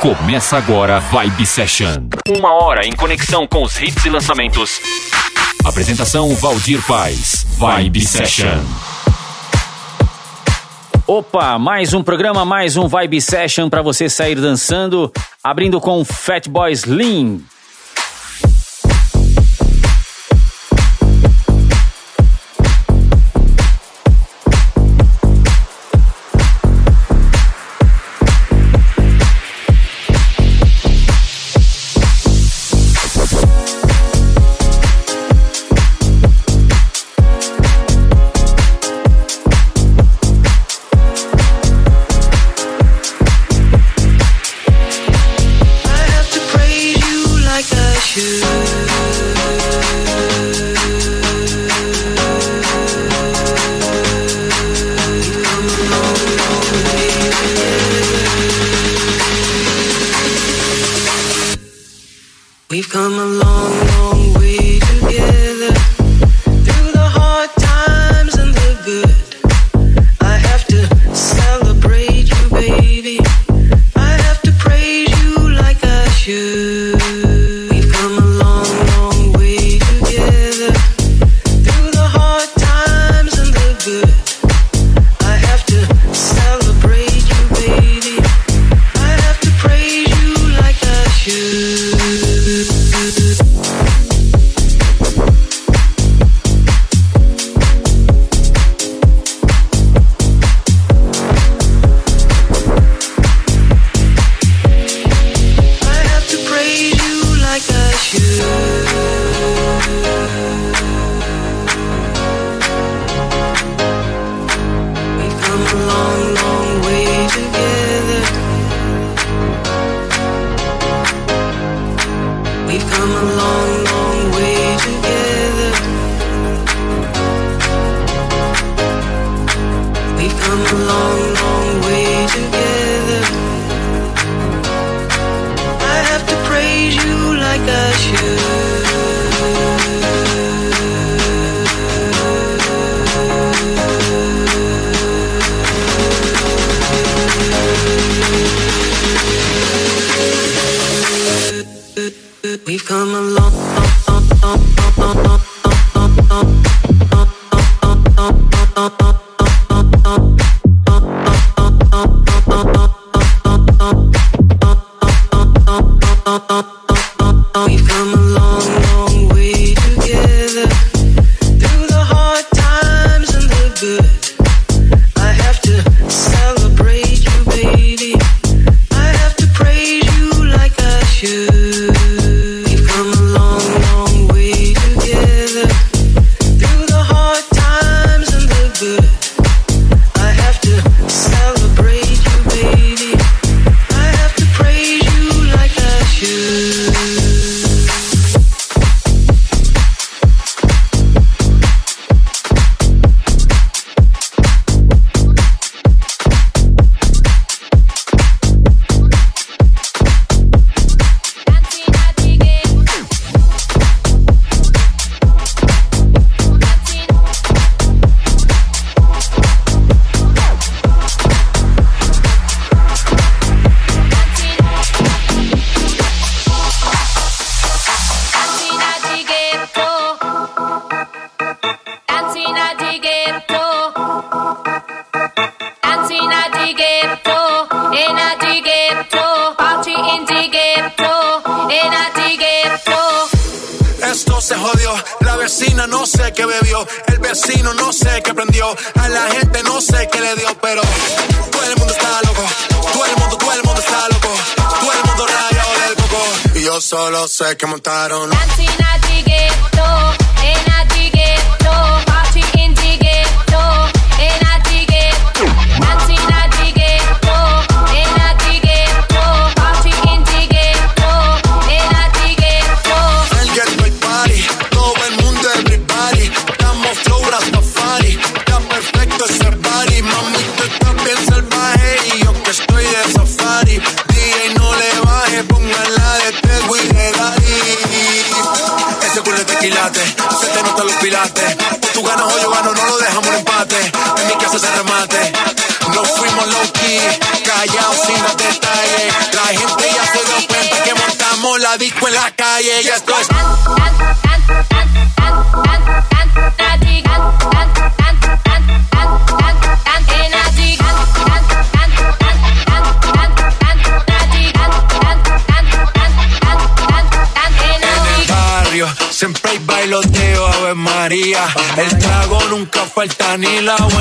Começa agora Vibe Session. Uma hora em conexão com os hits e lançamentos. Apresentação Valdir Paz. Vibe Session. Opa, mais um programa, mais um Vibe Session para você sair dançando, abrindo com Fatboy Slim. Sé que montaron.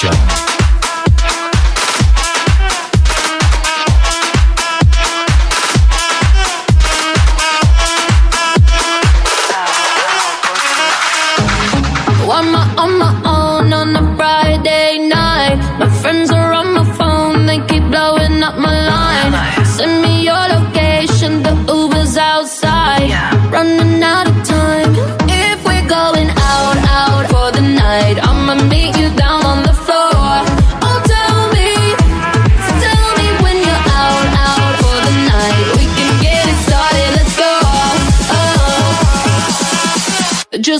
Show.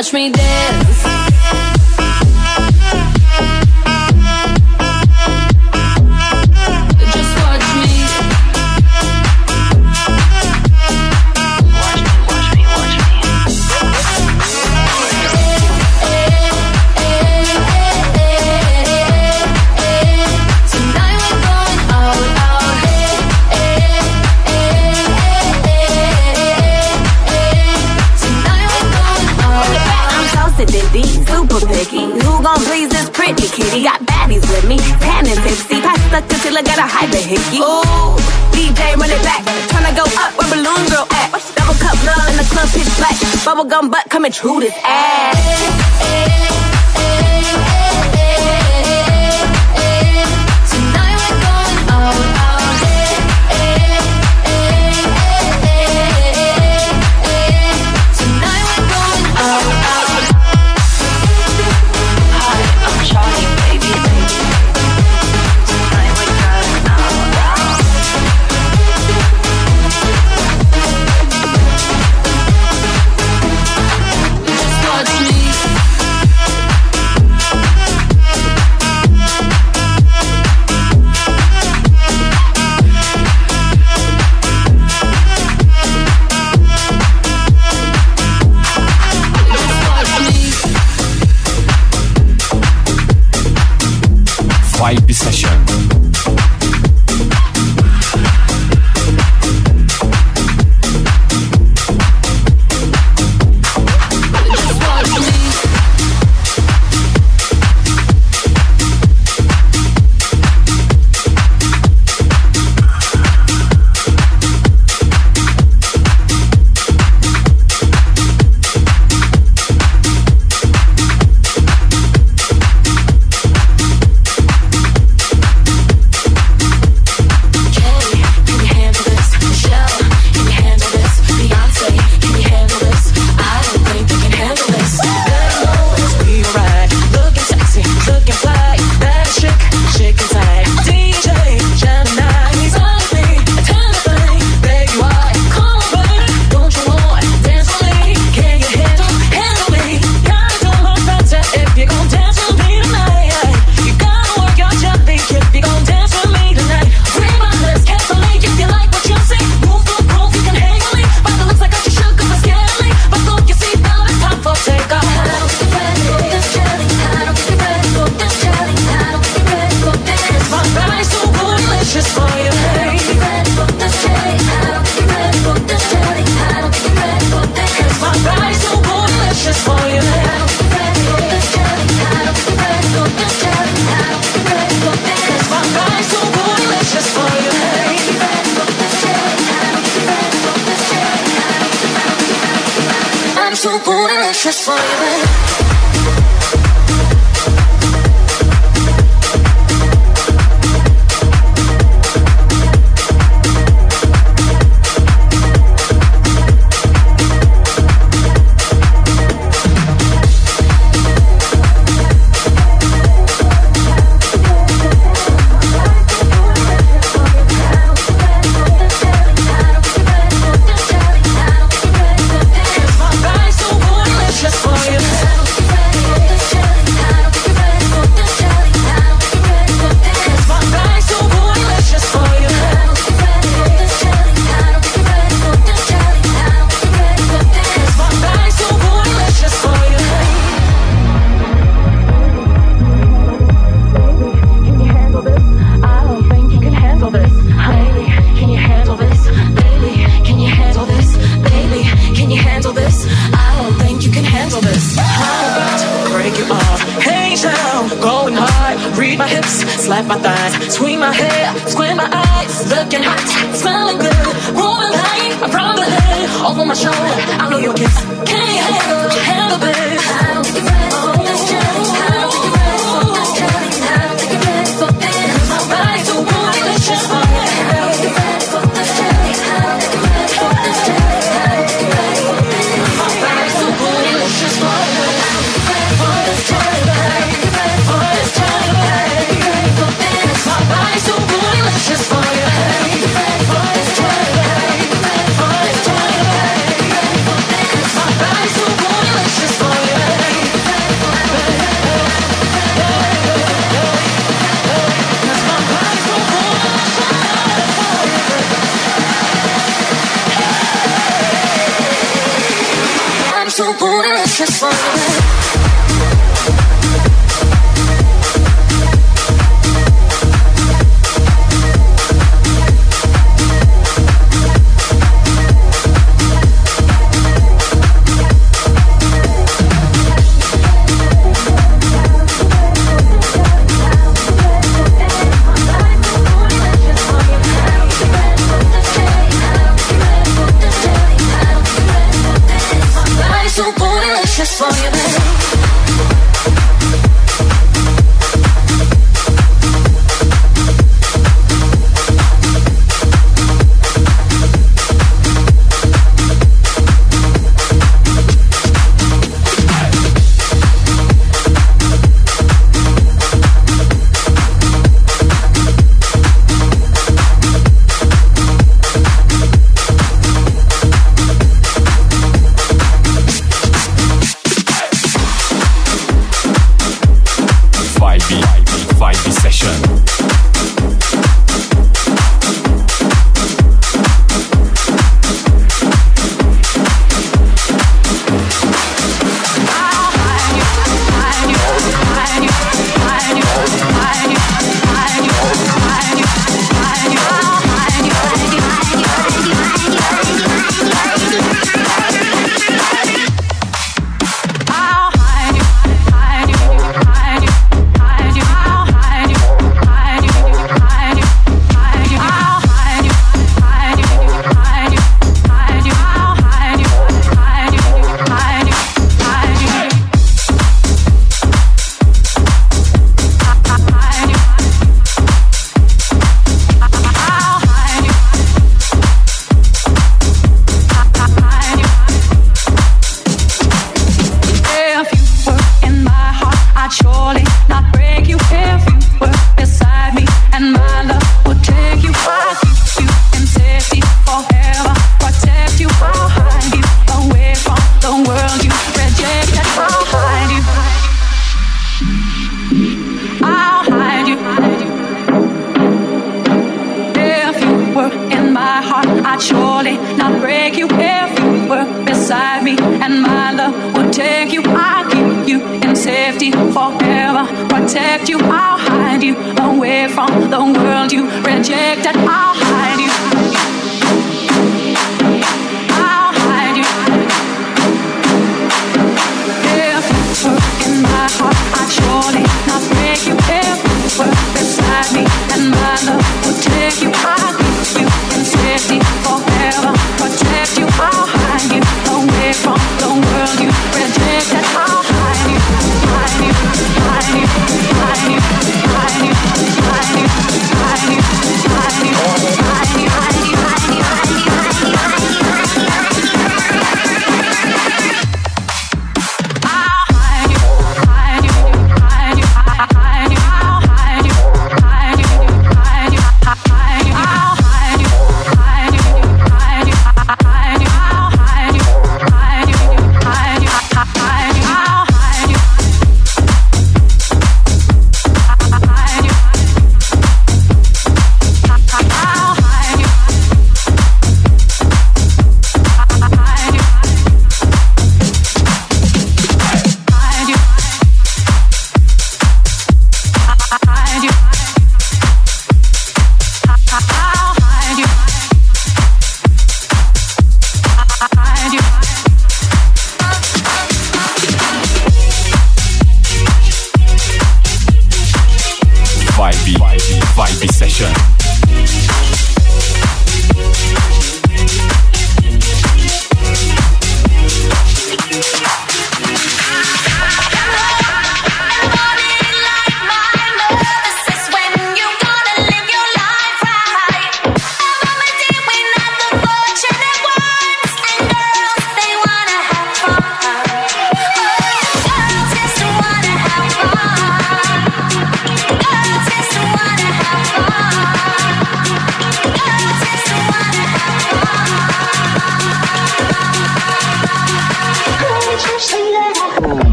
Watch me dance. Till I gotta hide the hickey. Ooh, DJ run it back. Tryna go up where balloon girl at. Double cup love in the club pitch black. Bubblegum butt coming true this ass. Pipe Session. From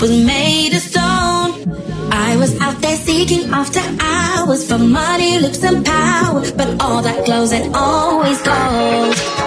was made of stone. I was out there seeking after hours for money, looks, and power, but all that glows and always gold.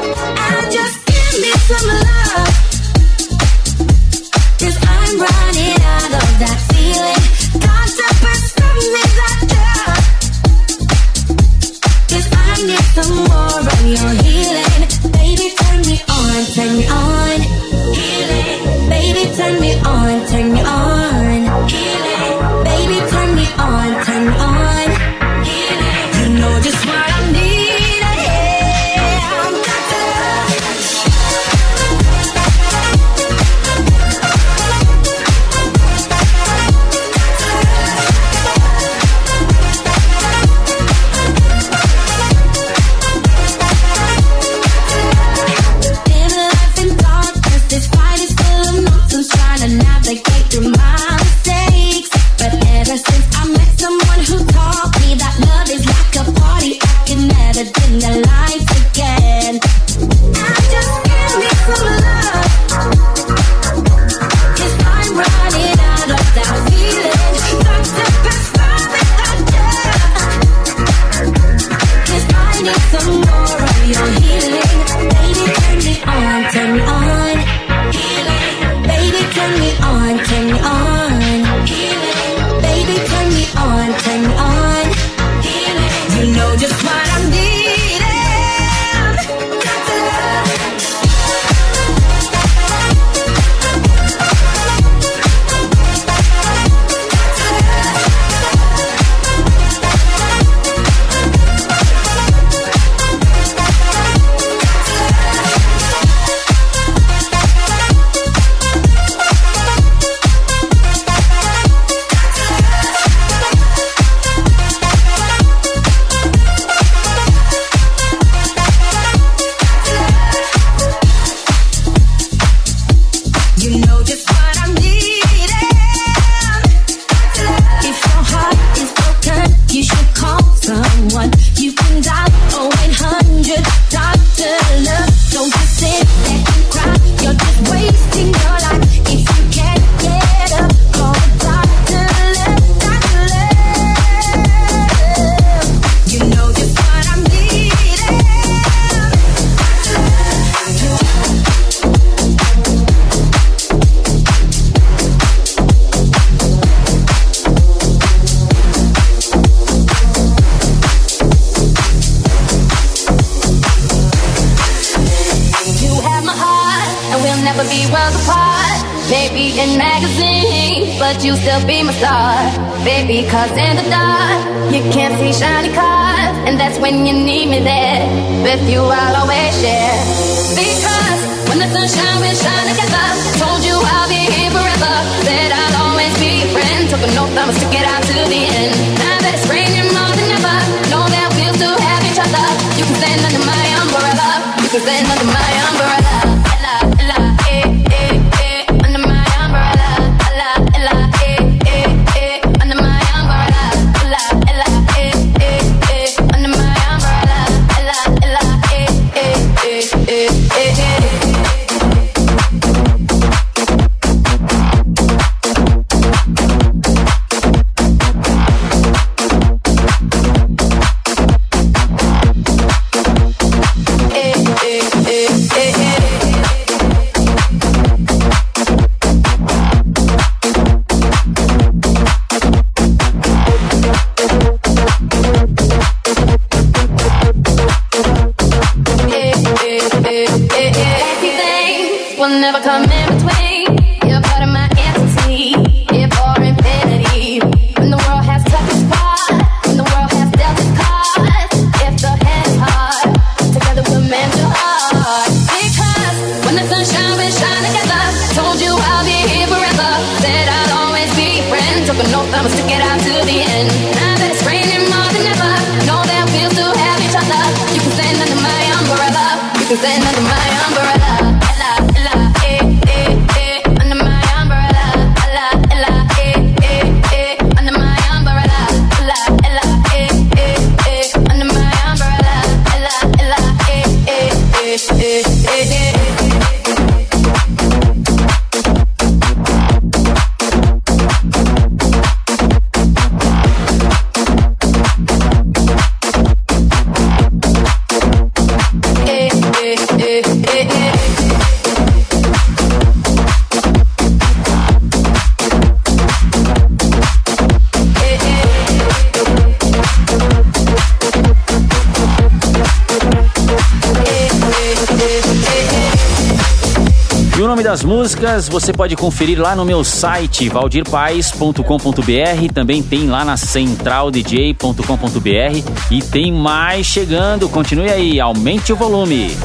Das músicas você pode conferir lá no meu site valdirpaes.com.br, também tem lá na centraldj.com.br e tem mais chegando. Continue aí, aumente o volume.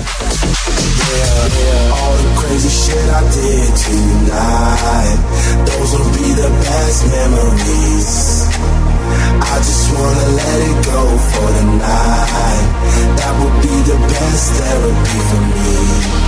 I just wanna let it go for the night. That would be the best therapy for me.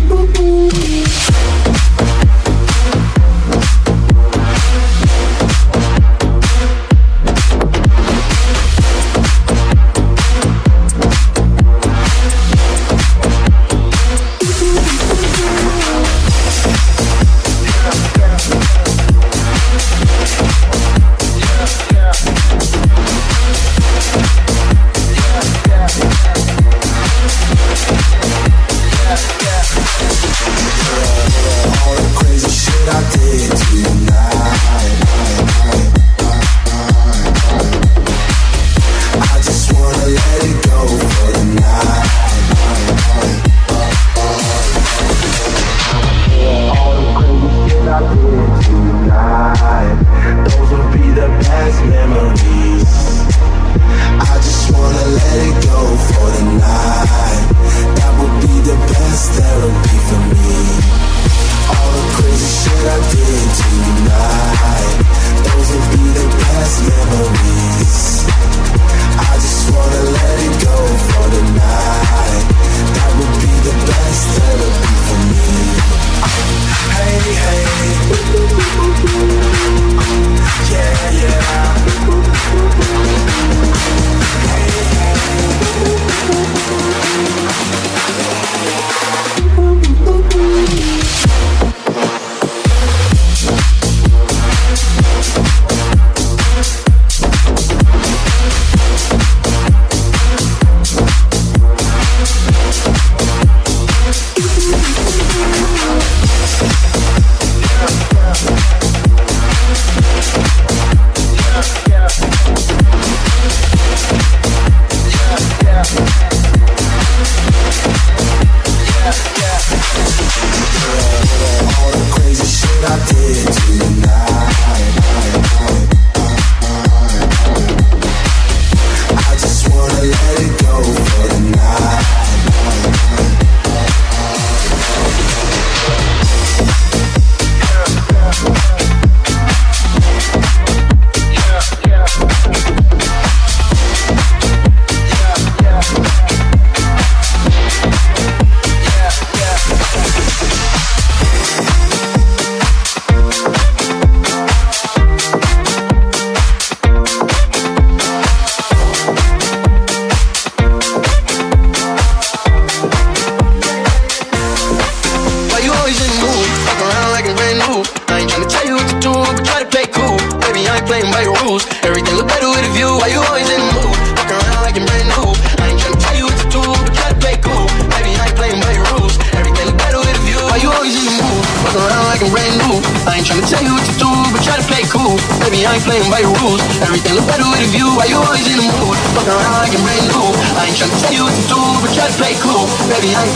ooh, ooh.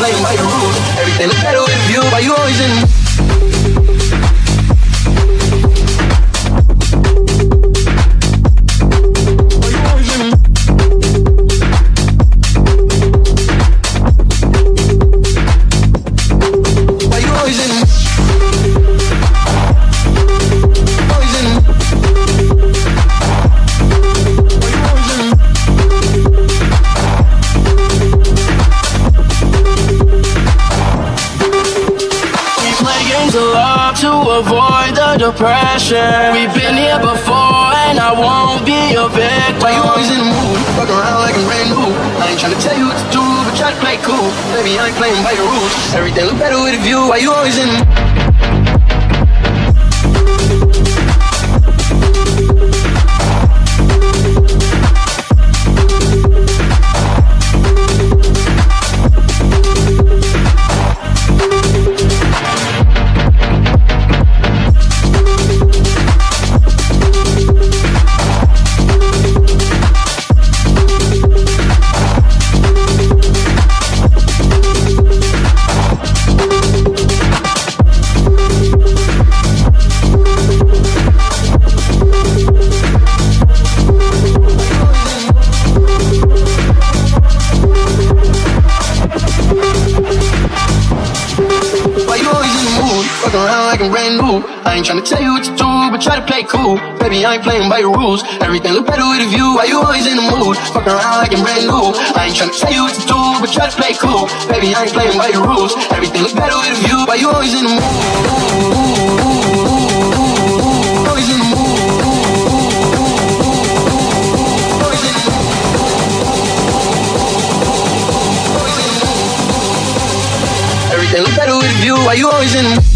play with your Trying to tell you what to do, but try to play cool. Baby, I ain't playing by your rules. Everything look better with a view. Why you always in the mood? Fuck around like I'm brand new. I ain't trying to tell you what to do, but try to play cool. Baby, I ain't playing by your rules. Everything look better with a view. Why you always in the mood? Always in the mood. They look better with you. Why you always in?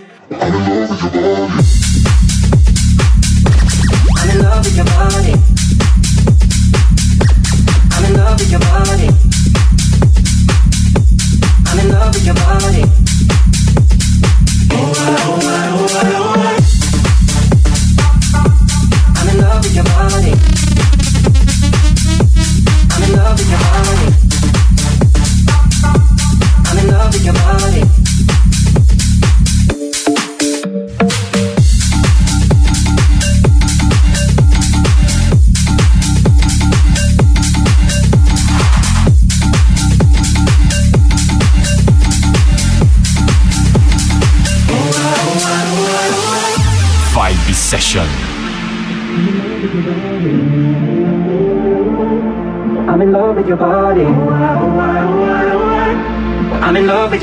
I'm in love with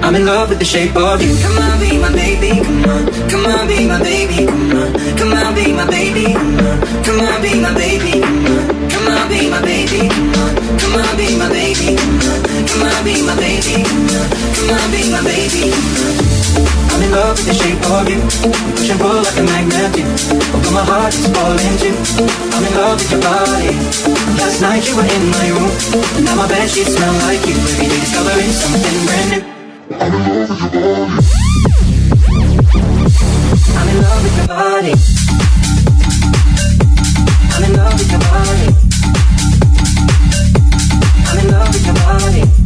the shape of you. Come on, be my baby, come on. Come on, be my baby, come on. Come on, be my baby, come on. Come on, be my baby, come on. Come on, be my baby, come on. Come on, be my baby, come on. Come on, be my baby, come on. Come on, be my baby, I'm in love with the shape of you. Push and pull like a magnet do. Although my heart is falling too. I'm in love with your body. Last night you were in my room. Now my bed sheets smell like you. Every day discovering something brand new. I'm in love with your body. I'm in love with your body. I'm in love with your body. I'm in love with your body.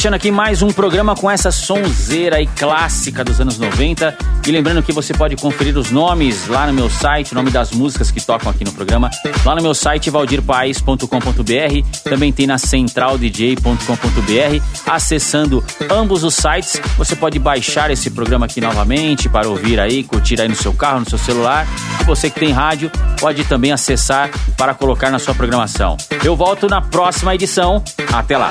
Fechando aqui mais um programa com essa sonzeira aí clássica dos anos 90. E lembrando que você pode conferir os nomes lá no meu site, o nome das músicas que tocam aqui no programa, lá no meu site valdirpaes.com.br, também tem na centraldj.com.br. Acessando ambos os sites, você pode baixar esse programa aqui novamente para ouvir aí, curtir aí no seu carro, no seu celular. E você que tem rádio, pode também acessar para colocar na sua programação. Eu volto na próxima edição. Até lá.